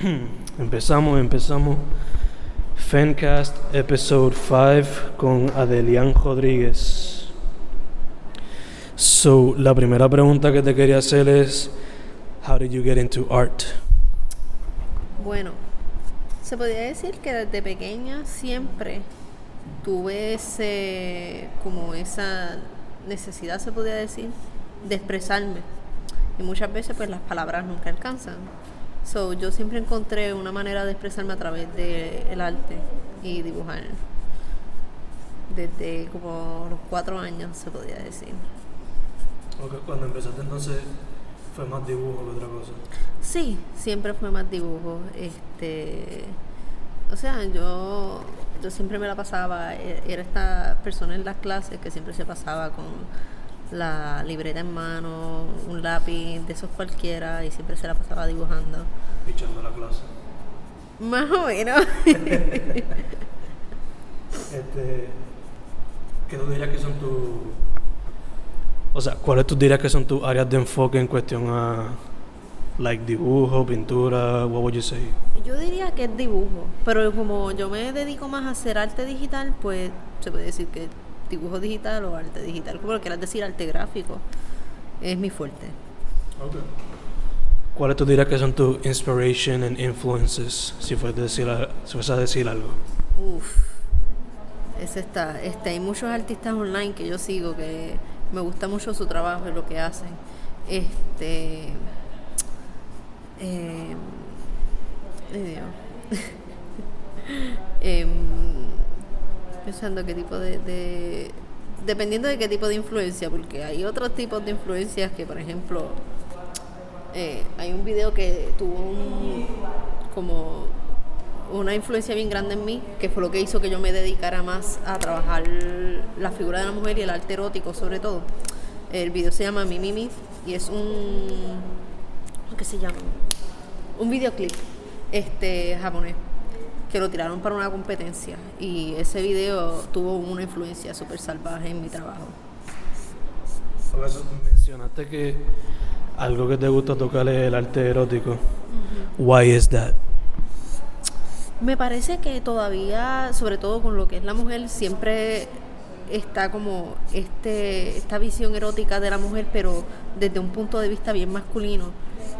empezamos, empezamos. Fencast Episode 5 con Adelian Rodríguez. So, la primera pregunta que te quería hacer es: How did you get into art? Bueno, se podría decir que desde pequeña siempre tuve ese, como esa necesidad, se podría decir, de expresarme. Y muchas veces pues las palabras nunca alcanzan. So, yo siempre encontré una manera de expresarme a través del arte y dibujar. Desde como los cuatro años, se podría decir. Okay, cuando empezaste entonces fue más dibujo que otra cosa. Sí, siempre fue más dibujo. Este, o sea, yo, yo siempre me la pasaba, e, era esta persona en las clases que siempre se pasaba con la libreta en mano, un lápiz, de esos cualquiera, y siempre se la pasaba dibujando. Pichando la clase. Más o menos. este, ¿Qué tú dirías que son tus... O sea, ¿cuáles tú dirías que son tus áreas de enfoque en cuestión a... Like dibujo, pintura, what would you say? Yo diría que es dibujo, pero como yo me dedico más a hacer arte digital, pues se puede decir que dibujo digital o arte digital, como lo quieras decir, arte gráfico, es mi fuerte. Okay. ¿Cuáles tú dirías que son tus inspiration and influences, si fuese a decir, si fuese a decir algo? Uf, ese está, este, hay muchos artistas online que yo sigo que me gusta mucho su trabajo y lo que hacen. Este, eh, eh, qué tipo de, dependiendo de qué tipo de influencia porque hay otros tipos de influencias que por ejemplo eh, hay un video que tuvo un, como una influencia bien grande en mí que fue lo que hizo que yo me dedicara más a trabajar la figura de la mujer y el arte erótico sobre todo el video se llama Mimi y es un ¿qué se llama? un videoclip este japonés que lo tiraron para una competencia y ese video tuvo una influencia súper salvaje en mi trabajo. mencionaste que algo que te gusta tocar es el arte erótico. Why is that? Me parece que todavía, sobre todo con lo que es la mujer, siempre está como este esta visión erótica de la mujer, pero desde un punto de vista bien masculino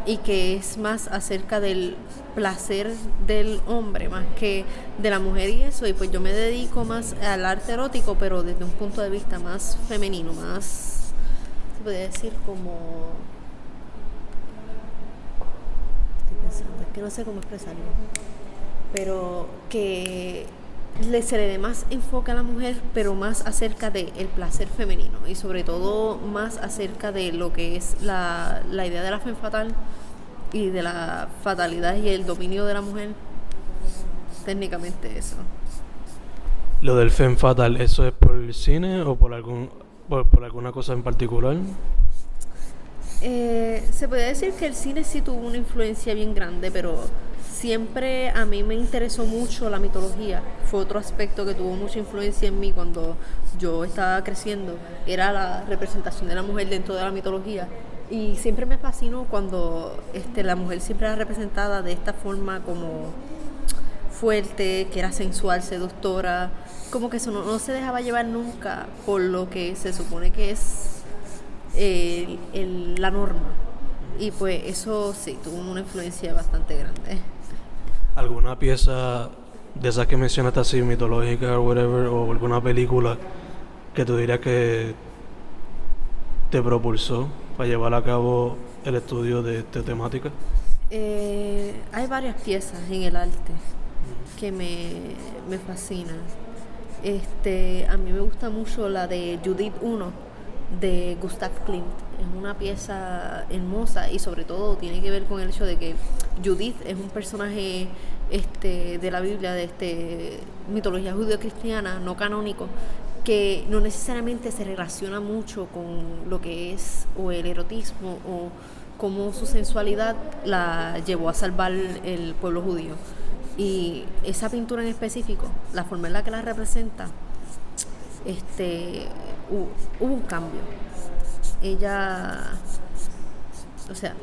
y que es más acerca del placer del hombre más que de la mujer y eso. Y pues yo me dedico más al arte erótico pero desde un punto de vista más femenino más se puede decir como estoy pensando es que no sé cómo expresarlo pero que le se le dé más enfoque a la mujer, pero más acerca del el placer femenino y sobre todo más acerca de lo que es la, la idea de la fe fatal y de la fatalidad y el dominio de la mujer. Técnicamente eso. Lo del femme fatal, ¿eso es por el cine o por algún por, por alguna cosa en particular? Eh, se puede decir que el cine sí tuvo una influencia bien grande, pero siempre a mí me interesó mucho la mitología. Fue otro aspecto que tuvo mucha influencia en mí cuando yo estaba creciendo. Era la representación de la mujer dentro de la mitología. Y siempre me fascinó cuando este, la mujer siempre era representada de esta forma como fuerte, que era sensual, seductora, como que eso no, se dejaba llevar nunca por lo que se supone que es la norma. Y pues eso sí, tuvo una influencia bastante grande. ¿Alguna pieza de esas que mencionaste así, mitológica o whatever, o alguna película que tú dirías que te propulsó para llevar a cabo el estudio de esta temática? Eh, hay varias piezas en el arte que me, me fascinan. Este, a mí me gusta mucho la de Judith I de Gustav Klimt. Es una pieza hermosa y sobre todo tiene que ver con el hecho de que Judith es un personaje este, de la Biblia, de este, mitología judío-cristiana, no canónico, que no necesariamente se relaciona mucho con lo que es o el erotismo o cómo su sensualidad la llevó a salvar el pueblo judío. Y esa pintura en específico, la forma en la que la representa, este, hubo, un cambio. Ella, o sea,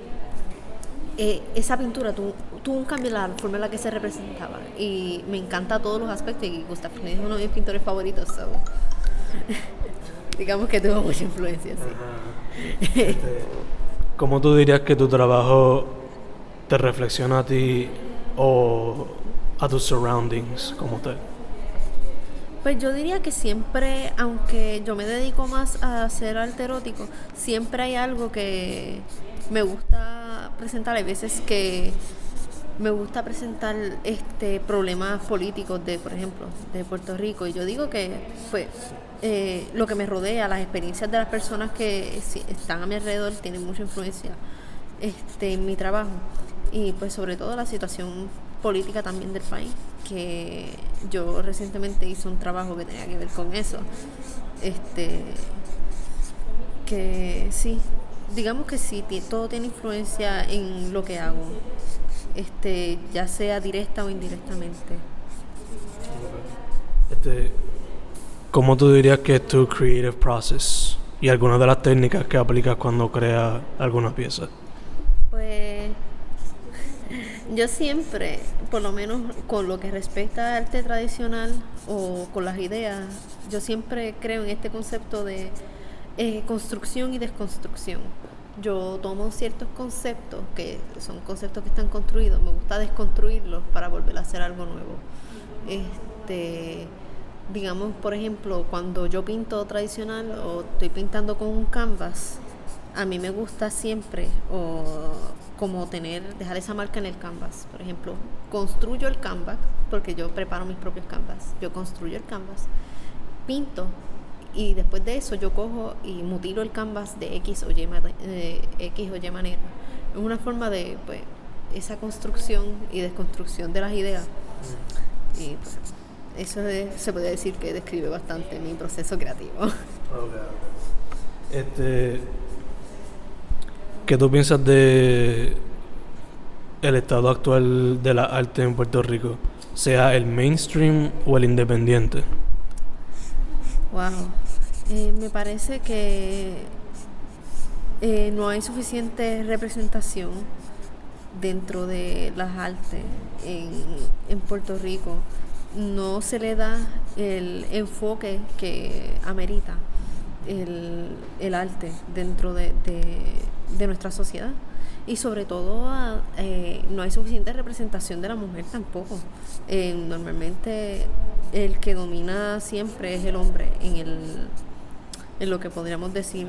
eh, esa pintura tuvo un cambio en la forma en la que se representaba. Y me encanta todos los aspectos. Y Gustav Klimt es uno de mis pintores favoritos. so. Digamos que tuvo mucha influencia, sí. Este, ¿Cómo tú dirías que tu trabajo te reflexiona a ti o a tus surroundings como tal? Pues yo diría que siempre, aunque yo me dedico más a hacer arte erótico, siempre hay algo que me gusta presentar. Hay veces que me gusta presentar este problemas políticos de, por ejemplo, de Puerto Rico. Y yo digo que pues eh, lo que me rodea, las experiencias de las personas que están a mi alrededor tienen mucha influencia este, en mi trabajo. Y pues sobre todo la situación política también del país, que yo recientemente hice un trabajo que tenía que ver con eso. Este, que sí, digamos que sí, todo tiene influencia en lo que hago, este, ya sea directa o indirectamente. Este, ¿Cómo tú dirías que es tu creative process? Y algunas de las técnicas que aplicas cuando creas alguna pieza. Pues yo siempre, por lo menos con lo que respecta al arte tradicional o con las ideas, yo siempre creo en este concepto de eh, construcción y desconstrucción. Yo tomo ciertos conceptos que son conceptos que están construidos, me gusta desconstruirlos para volver a hacer algo nuevo. Este, digamos, por ejemplo, cuando yo pinto tradicional o estoy pintando con un canvas, a mí me gusta siempre o como tener, dejar esa marca en el canvas. Por ejemplo, construyo el canvas, porque yo preparo mis propios canvas. Yo construyo el canvas, pinto y después de eso yo cojo y mutilo el canvas de X o Y, eh, X o Y manera. Es una forma de pues, esa construcción y desconstrucción de las ideas. Y pues, eso de- se puede decir que describe bastante mi proceso creativo. Este, ¿Qué tú piensas de el estado actual de la arte en Puerto Rico? Sea el mainstream o el independiente. Wow. Eh, me parece que eh, no hay suficiente representación dentro de las artes en, en Puerto Rico. No se le da el enfoque que amerita el, el arte dentro de, de- nuestra sociedad. Y sobre todo a- eh, no hay suficiente representación de la mujer tampoco. Eh, normalmente el que domina siempre es el hombre en, el, en lo que podríamos decir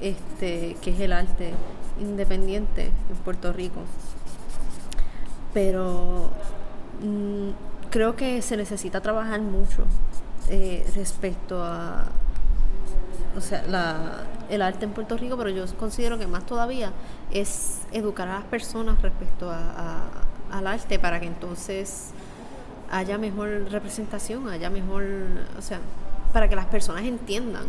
este, que es el arte independiente en Puerto Rico. Pero mm, creo que se necesita trabajar mucho eh, respecto a o sea, la, el arte en Puerto Rico, pero yo considero que más todavía es educar a las personas respecto a, a- al arte para que entonces haya mejor representación, haya mejor, o sea, para que las personas entiendan.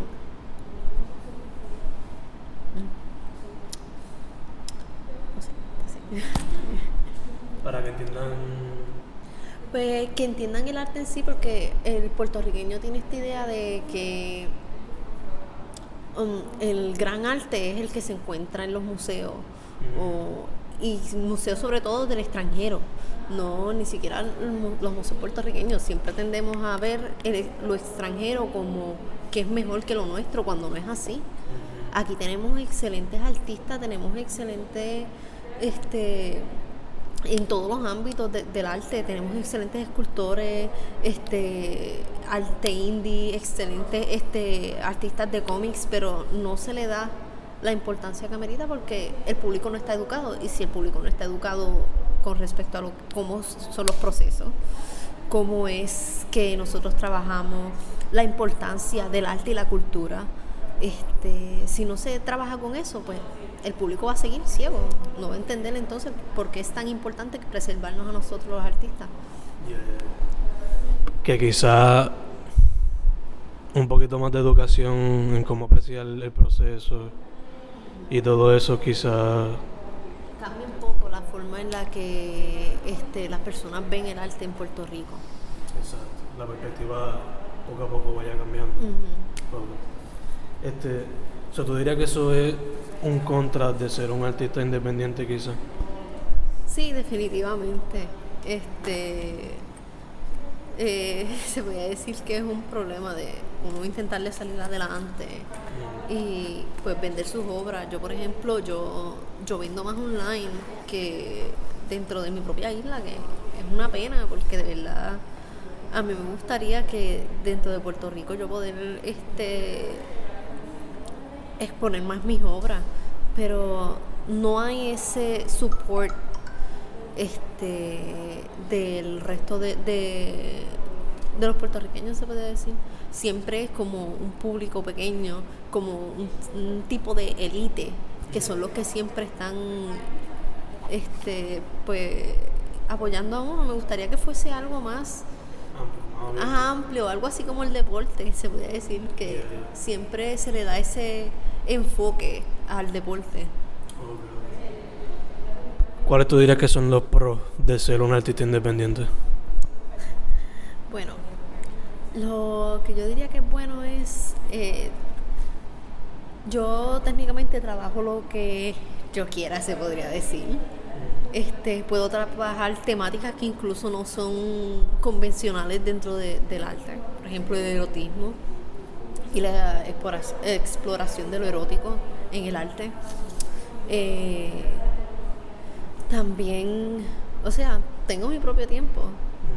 Para que entiendan. Pues que entiendan el arte en sí, porque el puertorriqueño tiene esta idea de que um, el gran arte es el que se encuentra en los museos, o- y museos sobre todo del extranjero, no ni siquiera los museos puertorriqueños. Siempre tendemos a ver lo extranjero como que es mejor que lo nuestro, cuando no es así. Aquí tenemos excelentes artistas, tenemos excelentes, este, en todos los ámbitos de- del arte, tenemos excelentes escultores, este, arte indie, excelentes este, artistas de cómics, pero no se le da la importancia que amerita porque el público no está educado y si el público no está educado con respecto a lo, cómo son los procesos, cómo es que nosotros trabajamos, la importancia del arte y la cultura. Este, si no se trabaja con eso, pues el público va a seguir ciego, no va a entender entonces por qué es tan importante preservarnos a nosotros los artistas. Que quizá un poquito más de educación en cómo apreciar el proceso y todo eso quizá Cambia un poco la forma en la que este, las personas ven el arte en Puerto Rico. la perspectiva poco a poco vaya cambiando. Este, o sea, tú dirías que eso es un contra de ser un artista independiente quizá. Sí, definitivamente. Este eh, se podría decir que es un problema de uno intentarle salir adelante y pues vender sus obras. Yo por ejemplo, yo, yo vendo más online que dentro de mi propia isla, que es una pena porque de verdad a mí me gustaría que dentro de Puerto Rico yo poder este exponer más mis obras, pero no hay ese support este del resto de, de, los puertorriqueños se puede decir siempre es como un público pequeño como un, tipo de élite que son los que siempre están este pues apoyando a uno me gustaría que fuese algo más amplio, algo así como el deporte, se puede decir que siempre se le da ese enfoque al deporte. ¿Cuáles tú dirías que son los pros de ser un artista independiente? Bueno, lo que yo diría que es bueno es, eh, yo técnicamente trabajo lo que yo quiera, se podría decir. Este, puedo trabajar temáticas que incluso no son convencionales dentro del arte, por ejemplo el erotismo y la exploración de lo erótico en el arte. Eh, también, o sea, tengo mi propio tiempo.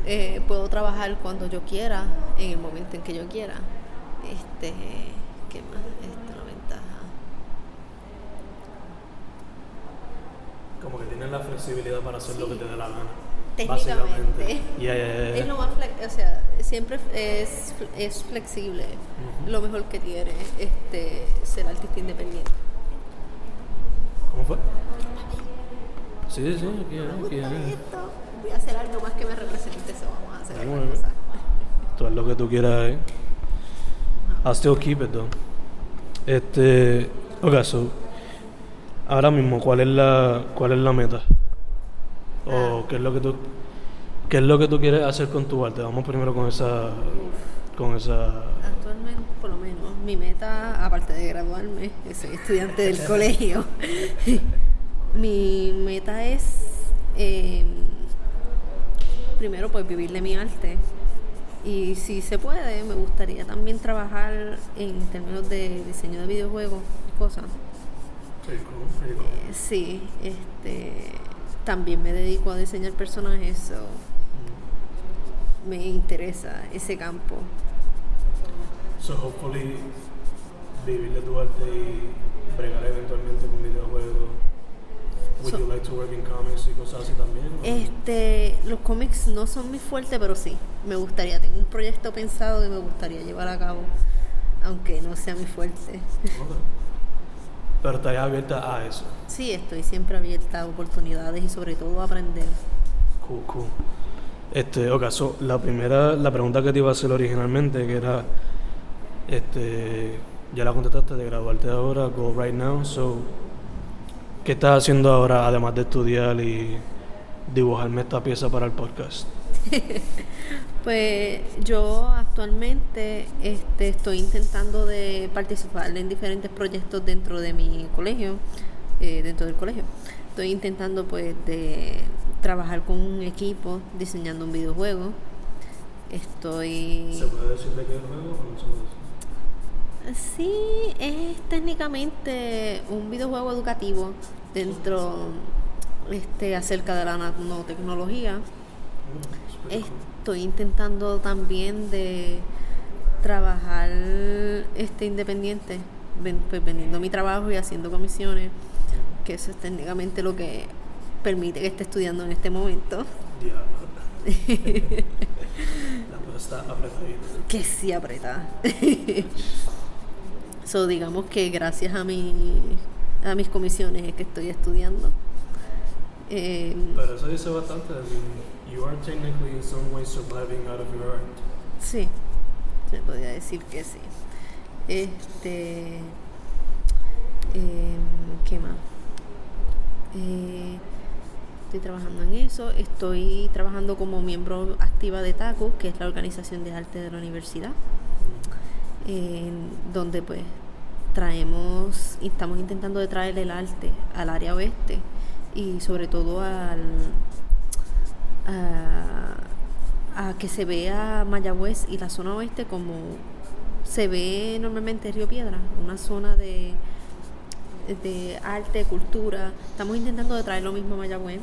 Eh, puedo trabajar cuando yo quiera, en el momento en que yo quiera. Este, ¿qué más? Esta la ventaja. Como que tienes la flexibilidad para hacer lo que te dé la gana. Técnicamente. Es lo más o sea, siempre es, es flexible. Lo mejor que tiene este ser artista independiente. ¿Cómo fue? Sí, sí, aquí, aquí, Voy a hacer algo más que me represente, eso vamos a hacer alguna cosa. Todo lo que tú quieras, ¿eh? I'll still keep it though. Este, ok, so, ahora mismo, ¿cuál es la, cuál es la meta? ¿O ah. qué es lo que tú, qué es lo que tú quieres hacer con tu arte? Vamos primero con esa, con esa. Actualmente, por lo menos, mi meta, aparte de graduarme, que soy estudiante del colegio. Mi meta es, em, primero, pues vivir de mi arte. Y si se puede, me gustaría también trabajar en términos de diseño de videojuegos, cosas. Eh, sí, este, también me dedico a diseñar personajes, so mm. me interesa ese campo. So hopefully vivir de tu arte y bregar eventualmente con videojuegos Would you like to work in comics y cosas así también? Este, los cómics no son muy fuertes, pero sí, me gustaría, tengo un proyecto pensado que me gustaría llevar a cabo, aunque no sea muy fuerte. Pero estás abierta a eso. Sí, estoy siempre abierta a oportunidades y sobre todo a aprender. Cool, cool. Este, ok, la primera, la pregunta que te iba a hacer originalmente, que era, este, ya la contestaste de graduarte ahora, go right now, so ¿Qué estás haciendo ahora, además de estudiar y dibujarme esta pieza para el podcast? pues yo actualmente este, estoy intentando de participar en diferentes proyectos dentro de mi colegio, eh, dentro del colegio. Estoy intentando pues de trabajar con un equipo diseñando un videojuego. Estoy... ¿Se puede decir de qué juego o no se puede decir? Sí, es técnicamente un videojuego educativo dentro este acerca de la nanotecnología. Estoy intentando también de trabajar este independiente, pues vendiendo mi trabajo y haciendo comisiones, que eso es técnicamente lo que permite que esté estudiando en este momento. la está Que sí apretada. so, digamos que gracias a mi a mis comisiones es que estoy estudiando. Eh, Pero eso dice bastante. You are technically in some way surviving out of your art. Sí, se podría decir que sí. Este. Eh, ¿Qué más? Eh, estoy trabajando en eso. Estoy trabajando como miembro activa de TACO, que es la organización de arte de la universidad, donde pues traemos y estamos intentando de traer el arte al área oeste y sobre todo al a, que se vea Mayagüez y la zona oeste como se ve normalmente Río Piedra, una zona de, de arte, cultura. Estamos intentando de traer lo mismo a Mayagüez.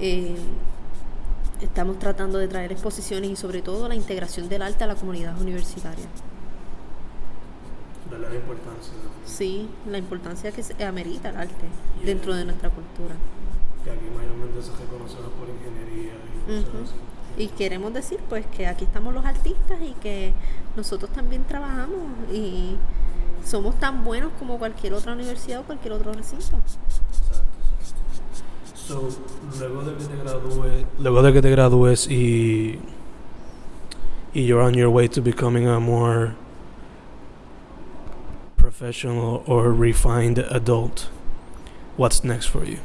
Eh, estamos tratando de traer exposiciones y sobre todo la integración del arte a la comunidad universitaria. Darle la importancia. Sí, la importancia que se amerita el arte dentro de nuestra cultura. Que aquí mayormente se reconoce por ingeniería y cosas Ujú. así. Y queremos decir pues que aquí estamos los artistas y que nosotros también trabajamos y somos tan buenos como cualquier otra universidad o cualquier otro recinto. Exacto, exacto. So, luego de que te gradúes, luego de que te gradúes y y you're on your way to becoming a more professional or refined adult, what's next for you?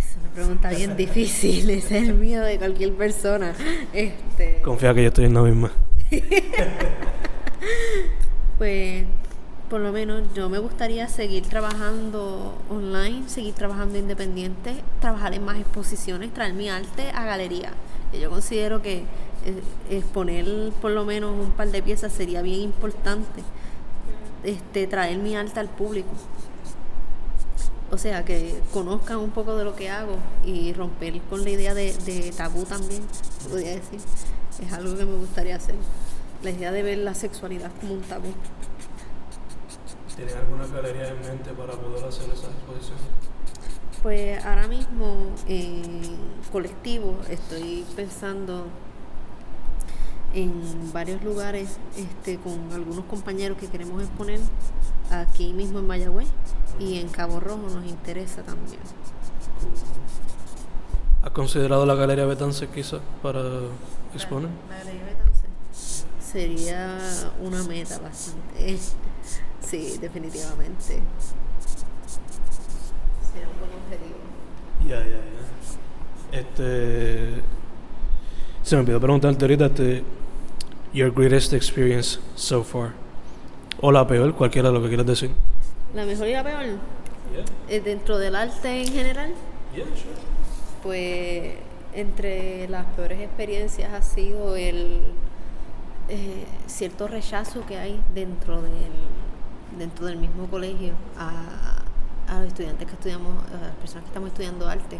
Es una pregunta bien difícil, es el miedo de cualquier persona. Este, Confía que yo estoy en la misma. pues por lo menos yo me gustaría seguir trabajando online, seguir trabajando independiente, trabajar en más exposiciones, traer mi arte a galería. Yo considero que exponer por lo menos un par de piezas sería bien importante. Este, traer mi arte al público. O sea, que conozcan un poco de lo que hago y romper con la idea de, de tabú también, podría decir. Es algo que me gustaría hacer. La idea de ver la sexualidad como un tabú. ¿Tienes alguna galería en mente para poder hacer esa exposición? Pues ahora mismo en colectivo estoy pensando en varios lugares este, con algunos compañeros que queremos exponer aquí mismo en Mayagüez y en Cabo Rojo nos interesa también. ¿Has considerado la Galería Betance quizá para exponer? La Galería Betance sería una meta bastante. Sí, definitivamente. Sería un buen objetivo. Ya, ya, ya. Este. Se me olvidó preguntarte ahorita, este, your greatest experience so far. O la peor, cualquiera de lo que quieras decir. La mejor y la peor, Yeah, eh, dentro del arte en general, yeah, sure. pues entre las peores experiencias ha sido el eh, cierto rechazo que hay dentro del dentro del mismo colegio a, a los estudiantes que estudiamos, a las personas que estamos estudiando arte.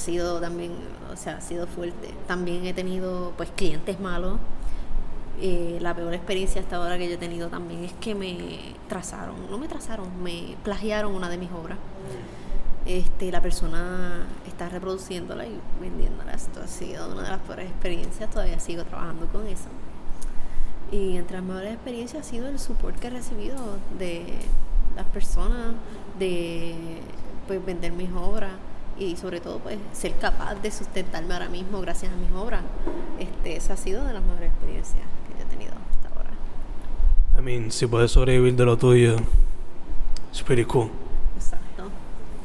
Sido también, o sea, ha sido fuerte. También he tenido pues clientes malos. Eh, la peor experiencia hasta ahora que yo he tenido también es que me trazaron, no me trazaron, me plagiaron una de mis obras este, la persona está reproduciéndola y vendiéndola. Esto ha sido una de las peores experiencias, todavía sigo trabajando con eso. Y entre las mejores experiencias ha sido el support que he recibido de las personas, de pues, vender mis obras y sobre todo pues ser capaz de sustentarme ahora mismo gracias a mis obras. Este, esa ha sido de las mejores experiencias que yo he tenido hasta ahora. I mean, si puedes sobrevivir de lo tuyo, it's pretty cool. Exacto.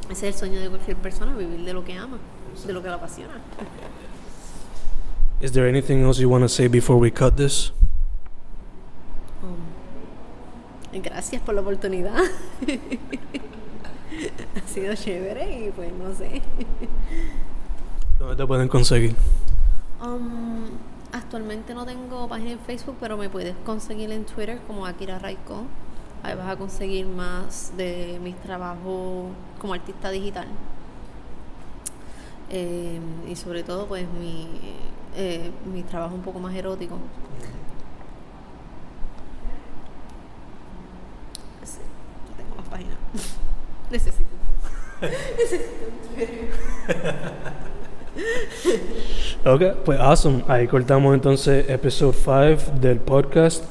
Ese es el sueño de cualquier persona, vivir de lo que ama, de lo que la apasiona. Is there anything else you want to say before we cut this? Um, gracias por la oportunidad. ha sido chévere y pues no sé. ¿Dónde te pueden conseguir? Um, actualmente no tengo página en Facebook, pero me puedes conseguir en Twitter como Akira Raiko. Ahí vas a conseguir más de mis trabajos como artista digital. Eh, y sobre todo pues mi, eh, mi trabajo un poco más erótico. Sí, no tengo más páginas. Necesito. Ok, pues awesome. Ahí cortamos entonces episode 5 del podcast,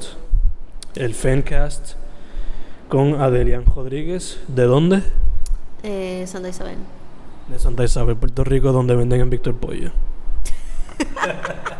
el Fancast, con Adelian Rodríguez. ¿De dónde? Eh, Santa Isabel. De Santa Isabel, Puerto Rico, donde venden en Víctor Pollo.